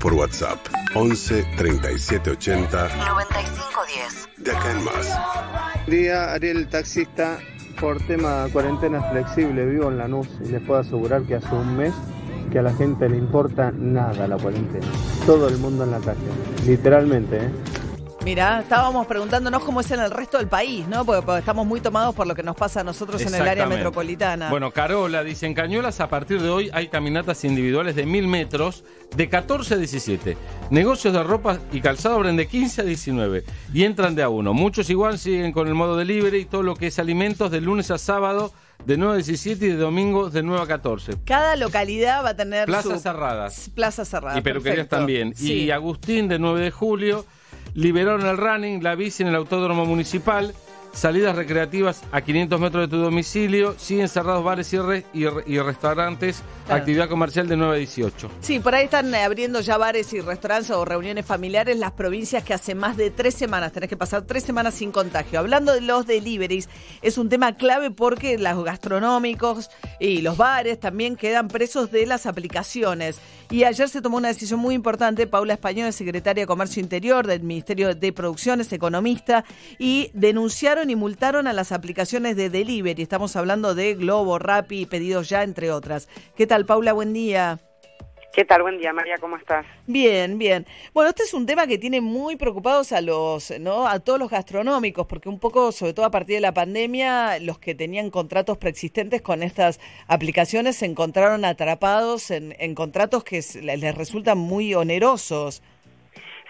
Por WhatsApp 11 37 80 9510. de acá en más. Día Ariel taxista por tema cuarentena flexible vivo en Lanús y les puedo asegurar que hace un mes que a la gente le importa nada la cuarentena. Todo el mundo en la calle, literalmente, ¿eh? Mira, estábamos preguntándonos cómo es en el resto del país, ¿no? Porque, porque estamos muy tomados por lo que nos pasa a nosotros en el área Exactamente. metropolitana. Bueno, Carola dice, en Cañuelas a partir de hoy hay caminatas individuales de mil metros de 14 a 17. Negocios de ropa y calzado abren de 15 a 19 y entran de a uno. Muchos igual siguen con el modo delivery y todo lo que es alimentos de lunes a sábado de 9 a 17 y de domingo de 9 a 14. Cada localidad va a tener Plazas su cerradas. plaza cerrada. Y peluquerías perfecto. también. Sí. Y Agustín, de 9 de julio, liberaron el running, la bici en el autódromo municipal, salidas recreativas a 500 metros de tu domicilio, siguen cerrados bares y, re- y re- y restaurantes, Claro. actividad comercial de 9 a 18. Sí, por ahí están eh, abriendo ya bares y restaurantes o reuniones familiares las provincias que hace más de tres semanas, tenés que pasar tres semanas sin contagio. Hablando de los deliveries, es un tema clave porque los gastronómicos y los bares también quedan presos de las aplicaciones. Y ayer se tomó una decisión muy importante. Paula Español, secretaria de Comercio Interior del Ministerio de Producciones, economista, y denunciaron y multaron a las aplicaciones de delivery. Estamos hablando de Globo, Rappi, Pedidos Ya, entre otras. ¿Qué tal, Paula? Buen día. ¿Qué tal? Buen día, María, ¿cómo estás? Bien, bien. Bueno, este es un tema que tiene muy preocupados a los, ¿no? A todos los gastronómicos, porque un poco, sobre todo a partir de la pandemia, los que tenían contratos preexistentes con estas aplicaciones se encontraron atrapados en, en contratos que les resultan muy onerosos.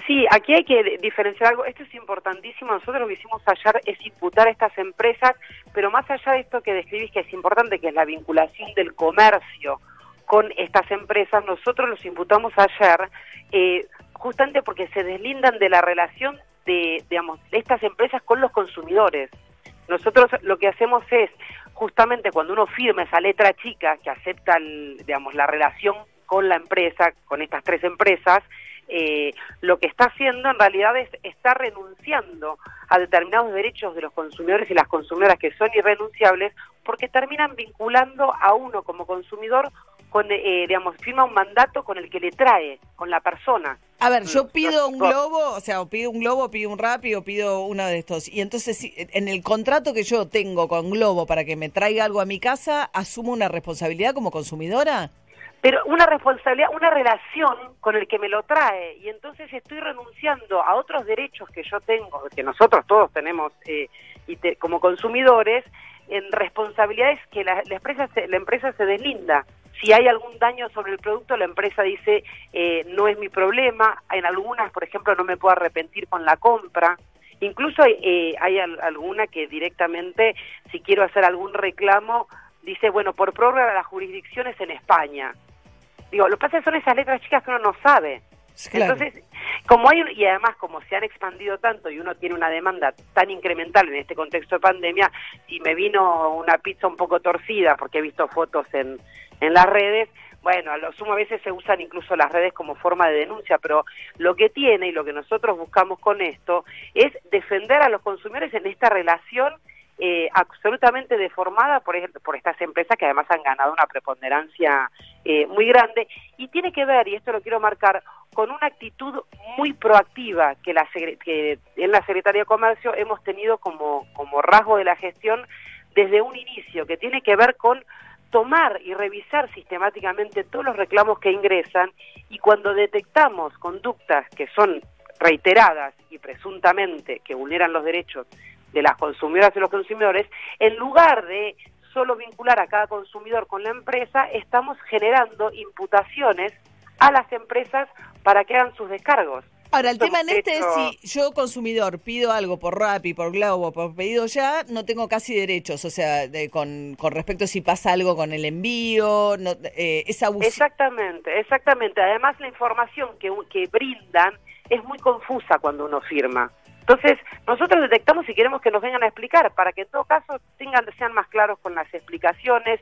Sí, aquí hay que diferenciar algo. Esto es importantísimo. Nosotros lo que hicimos ayer es imputar a estas empresas, pero más allá de esto que describís que es importante, que es la vinculación del comercio con estas empresas, nosotros los imputamos ayer eh, justamente porque se deslindan de la relación de, digamos, de estas empresas con los consumidores. Nosotros lo que hacemos es, justamente cuando uno firma esa letra chica que acepta, el- digamos, la relación con la empresa, con estas tres empresas, eh, lo que está haciendo en realidad es está renunciando a determinados derechos de los consumidores y las consumidoras que son irrenunciables porque terminan vinculando a uno como consumidor con, eh, digamos, firma un mandato con el que le trae, con la persona. A ver, yo Mm, pido un globo, o sea, o pido un globo, pido un Rappi o pido uno de estos. Y entonces, en el contrato que yo tengo con Globo para que me traiga algo a mi casa, ¿asumo una responsabilidad como consumidora? Pero una responsabilidad, una relación con el que me lo trae y entonces estoy renunciando a otros derechos que yo tengo, que nosotros todos tenemos eh, y te- como consumidores, en responsabilidades que la, la empresa se, la empresa se deslinda. Si hay algún daño sobre el producto, la empresa dice eh, no es mi problema. En algunas, por ejemplo, no me puedo arrepentir con la compra. Incluso eh, hay al- alguna que directamente, si quiero hacer algún reclamo, dice, bueno, por prórroga las jurisdicciones en España. Digo, lo que pasa son esas letras chicas que uno no sabe. Claro. Entonces, como hay, y además como se han expandido tanto y uno tiene una demanda tan incremental en este contexto de pandemia, si me vino una pizza un poco torcida, porque he visto fotos en, en las redes, bueno, a lo sumo a veces se usan incluso las redes como forma de denuncia, pero lo que tiene y lo que nosotros buscamos con esto es defender a los consumidores en esta relación eh, absolutamente deformada por, por estas empresas que además han ganado una preponderancia eh, muy grande. Y tiene que ver, y esto lo quiero marcar, con una actitud muy proactiva que, la, que en la Secretaría de Comercio hemos tenido como rasgo de la gestión desde un inicio, que tiene que ver con tomar y revisar sistemáticamente todos los reclamos que ingresan y cuando detectamos conductas que son reiteradas y presuntamente que vulneran los derechos de las consumidoras y los consumidores, en lugar de solo vincular a cada consumidor con la empresa, estamos generando imputaciones a las empresas para que hagan sus descargos. Ahora, el tema en este es si yo, consumidor, pido algo por Rappi, por Globo, por pedido ya, no tengo casi derechos. O sea, de- con, con respecto a si pasa algo con el envío, no, eh, es abusivo. Exactamente, exactamente. Además, la información que, que brindan es muy confusa cuando uno firma. Entonces, nosotros detectamos y queremos que nos vengan a explicar para que en todo caso tengan, sean más claros con las explicaciones,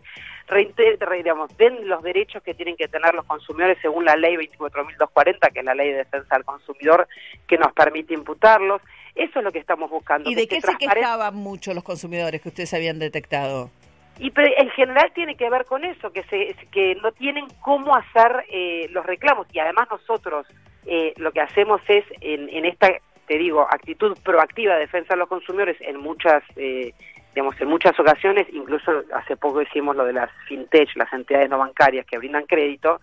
reinte- re- digamos, den los derechos que tienen que tener los consumidores según la ley 24.240, que es la ley de defensa del consumidor, que nos permite imputarlos. Eso es lo que estamos buscando. ¿Y que de qué se quejaban mucho los consumidores que ustedes habían detectado? Y pero en general tiene que ver con eso, que, se, que no tienen cómo hacer eh, los reclamos. Y además nosotros eh, lo que hacemos es, en, en, esta, te digo, actitud proactiva de defensa de los consumidores en muchas... Eh, digamos, en muchas ocasiones, incluso hace poco hicimos lo de las fintech, las entidades no bancarias que brindan crédito,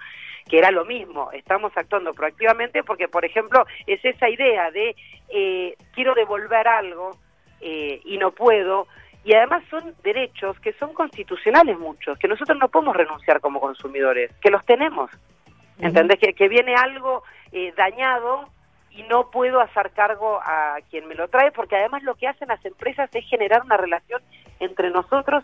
que era lo mismo, estamos actuando proactivamente porque, por ejemplo, es esa idea de eh, quiero devolver algo eh, y no puedo, y además son derechos que son constitucionales muchos, que nosotros no podemos renunciar como consumidores, que los tenemos. ¿Entendés? que, que, viene algo eh, dañado y no puedo hacer cargo a quien me lo trae, porque además lo que hacen las empresas es generar una relación entre nosotros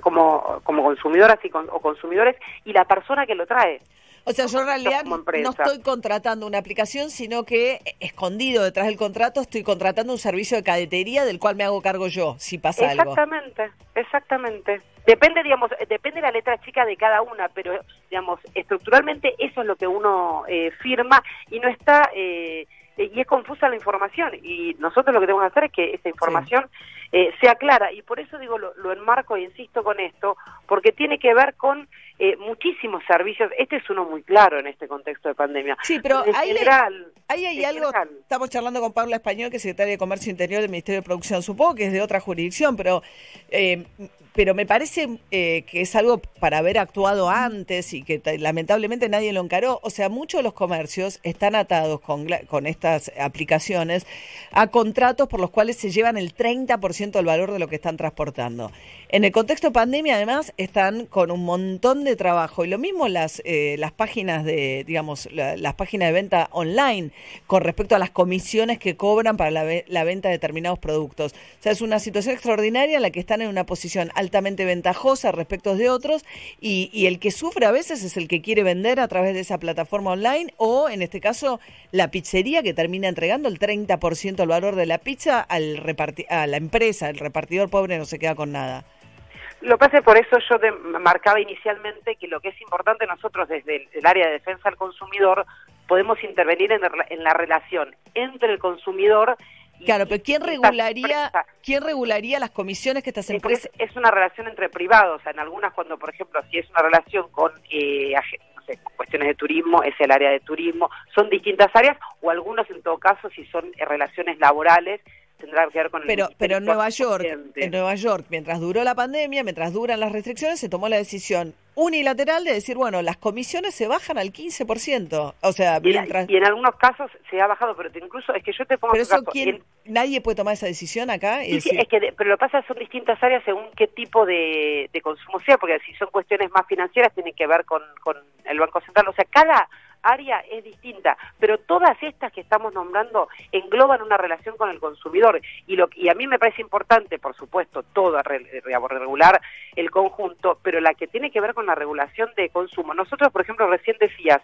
como, como consumidoras y o consumidores y la persona que lo trae. O sea, yo en realidad no estoy contratando una aplicación, sino que escondido detrás del contrato estoy contratando un servicio de cadetería del cual me hago cargo yo, si pasa algo. Exactamente, exactamente. Depende, digamos, depende la letra chica de cada una, pero, digamos, estructuralmente eso es lo que uno eh, firma y no está... Eh, y es confusa la información. Y nosotros lo que tenemos que hacer es que esa información eh, sea clara. Y por eso digo lo, lo, enmarco e insisto con esto porque tiene que ver con eh, muchísimos servicios. Este es uno muy claro en este contexto de pandemia. Sí pero en hay, general, hay, hay algo estamos charlando con Paula Español que es secretaria de Comercio Interior del Ministerio de Producción. Supongo que es de otra jurisdicción pero eh, pero me parece eh, que es algo para haber actuado antes y que lamentablemente nadie lo encaró. O sea, muchos de los comercios están atados con, con estas aplicaciones a contratos por los cuales se llevan el 30% del valor de lo que están transportando. En el contexto de pandemia, además, están con un montón de trabajo y lo mismo las eh, las páginas de, digamos, las páginas de venta online con respecto a las comisiones que cobran para la, la venta de determinados productos. O sea, es una situación extraordinaria en la que están en una posición altamente ventajosa respecto de otros y, y, el que sufre a veces es el que quiere vender a través de esa plataforma online o en este caso la pizzería que termina entregando el 30% del valor de la pizza al a la empresa, el repartidor pobre no se queda con nada. Lo que pasa por eso yo te marcaba inicialmente que lo que es importante nosotros desde el, área de defensa del consumidor podemos intervenir en, en la relación entre el consumidor Claro, pero ¿quién regularía, ¿quién regularía las comisiones que estas empresas...? Es, una relación entre privados, en algunas cuando, por ejemplo, si es una relación con, eh, no sé, cuestiones de turismo, es el área de turismo, son distintas áreas, o algunos en todo caso, si son eh, relaciones laborales, tendrá que ver con pero, Pero en Nueva York, en Nueva York, mientras duró la pandemia, mientras duran las restricciones, se tomó la decisión unilateral de decir, bueno, las comisiones se bajan al 15%. O sea, y, mientras... y en algunos casos se ha bajado, pero incluso es que yo te pongo pero eso, ¿quién, nadie puede tomar esa decisión acá. Y sí, es que, pero lo que pasa son distintas áreas según qué tipo de, de consumo sea, porque si son cuestiones más financieras tienen que ver con, con el Banco Central. O sea, cada área es distinta, pero todas estas que estamos nombrando engloban una relación con el consumidor y lo y a mí me parece importante, por supuesto, todo regular el conjunto, pero la que tiene que ver con la regulación de consumo. Nosotros, por ejemplo, recién decías,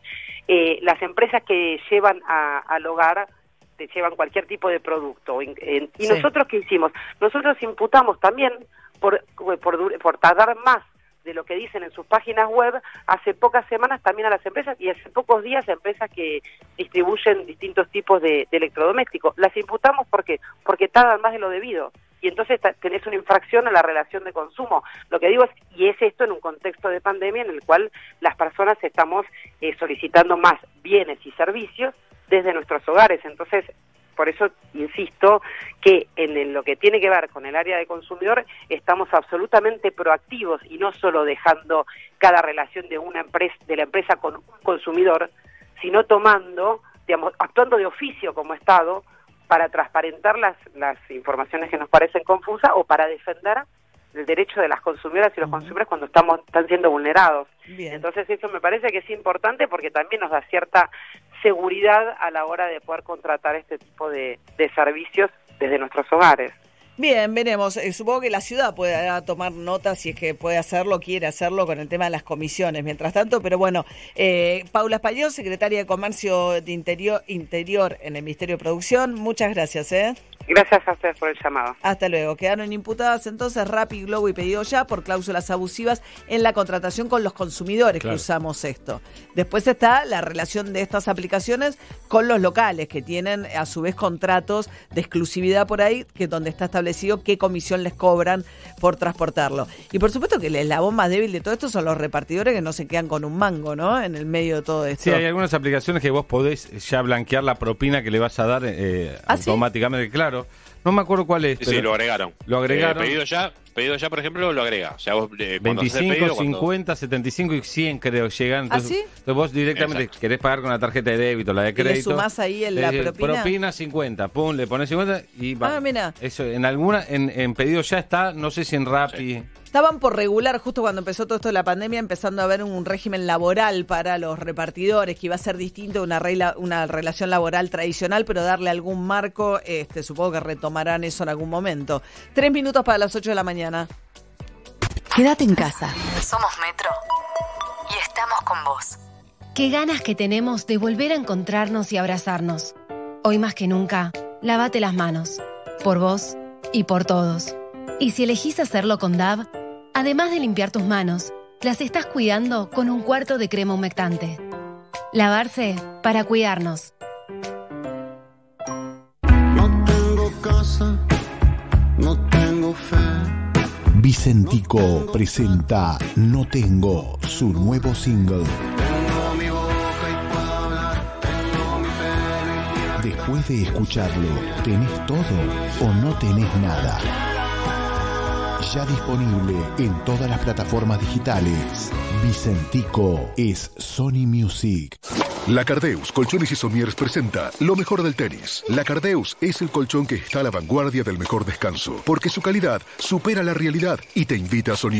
eh, las empresas que llevan a, al hogar te llevan cualquier tipo de producto. y nosotros, ¿qué hicimos? Nosotros imputamos también por, por, por tardar más de lo que dicen en sus páginas web hace pocas semanas también a las empresas y hace pocos días a empresas que distribuyen distintos tipos de, electrodomésticos. Las imputamos porque porque tardan más de lo debido y entonces tenés una infracción a la relación de consumo. Lo que digo es, y es esto en un contexto de pandemia en el cual las personas estamos eh, solicitando más bienes y servicios desde nuestros hogares. Entonces, por eso insisto que en lo que tiene que ver con el área de consumidor estamos absolutamente proactivos y no solo dejando cada relación de una empresa de la empresa con un consumidor, sino tomando, digamos, actuando de oficio como Estado para transparentar las, las informaciones que nos parecen confusas o para defender el derecho de las consumidoras y los consumidores cuando estamos están siendo vulnerados. Entonces eso me parece que es importante porque también nos da cierta seguridad a la hora de poder contratar este tipo de, servicios desde nuestros hogares. Bien, veremos. Eh, supongo que la ciudad puede tomar nota si es que puede hacerlo, quiere hacerlo con el tema de las comisiones. Mientras tanto, pero bueno, eh, Paula Español, secretaria de Comercio de Interior, Interior en el Ministerio de Producción, muchas gracias. ¿eh? Gracias a ustedes por el llamado. Hasta luego. Quedaron imputadas entonces Rappi, Globo y Pedido Ya por cláusulas abusivas en la contratación con los consumidores que usamos esto. Después está la relación de estas aplicaciones con los locales que tienen a su vez contratos de exclusividad por ahí, que donde está establecido establecido qué comisión les cobran por transportarlo. Y por supuesto que la bomba débil de todo esto son los repartidores que no se quedan con un mango, ¿no? En el medio de todo esto. Sí, hay algunas aplicaciones que vos podés ya blanquear la propina que le vas a dar eh, ¿Ah, sí? automáticamente, claro. No me acuerlo cuál es. Sí, pero sí, lo agregaron. Lo agregaron. Eh, pedido ya, pedido ya, por ejemplo, lo agrega. O sea, vos eh, cuando haces el 25, pedido, cuando- 50, 75 y 100 creo llegan. Entonces, ¿Ah, sí? entonces vos directamente Exacto. querés pagar con la tarjeta de débito, la de le crédito. sumás ahí el- le la decís, propina? Propina 50, pum, le pones 50 y va. Ah, mira. Eso, en alguna, en, en pedido ya está, no sé si en Rappi. Estaban por regular, justo cuando empezó todo esto de la pandemia, empezando a haber un régimen laboral para los repartidores, que iba a ser distinto a una, regla, una relación laboral tradicional, pero darle algún marco, este, supongo que retomarán eso en algún momento. Tres minutos para las 8 de la mañana. Quédate en casa. Somos Metro y estamos con vos. Qué ganas que tenemos de volver a encontrarnos y abrazarnos. Hoy más que nunca, lávate las manos. Por vos y por todos. Y si elegís hacerlo con DAV, además de limpiar tus manos, las estás cuidando con un cuarto de crema humectante. Lavarse para cuidarnos. Vicentico presenta No Tengo, su nuevo single. Después de escucharlo, ¿tenés todo o no tenés nada? Ya disponible en todas las plataformas digitales. Vicentico es Sony Music. La Cardeus Colchones y Somiers presenta lo mejor del tenis. La Cardeus es el colchón que está a la vanguardia del mejor descanso, porque su calidad supera la realidad y te invita a soñar.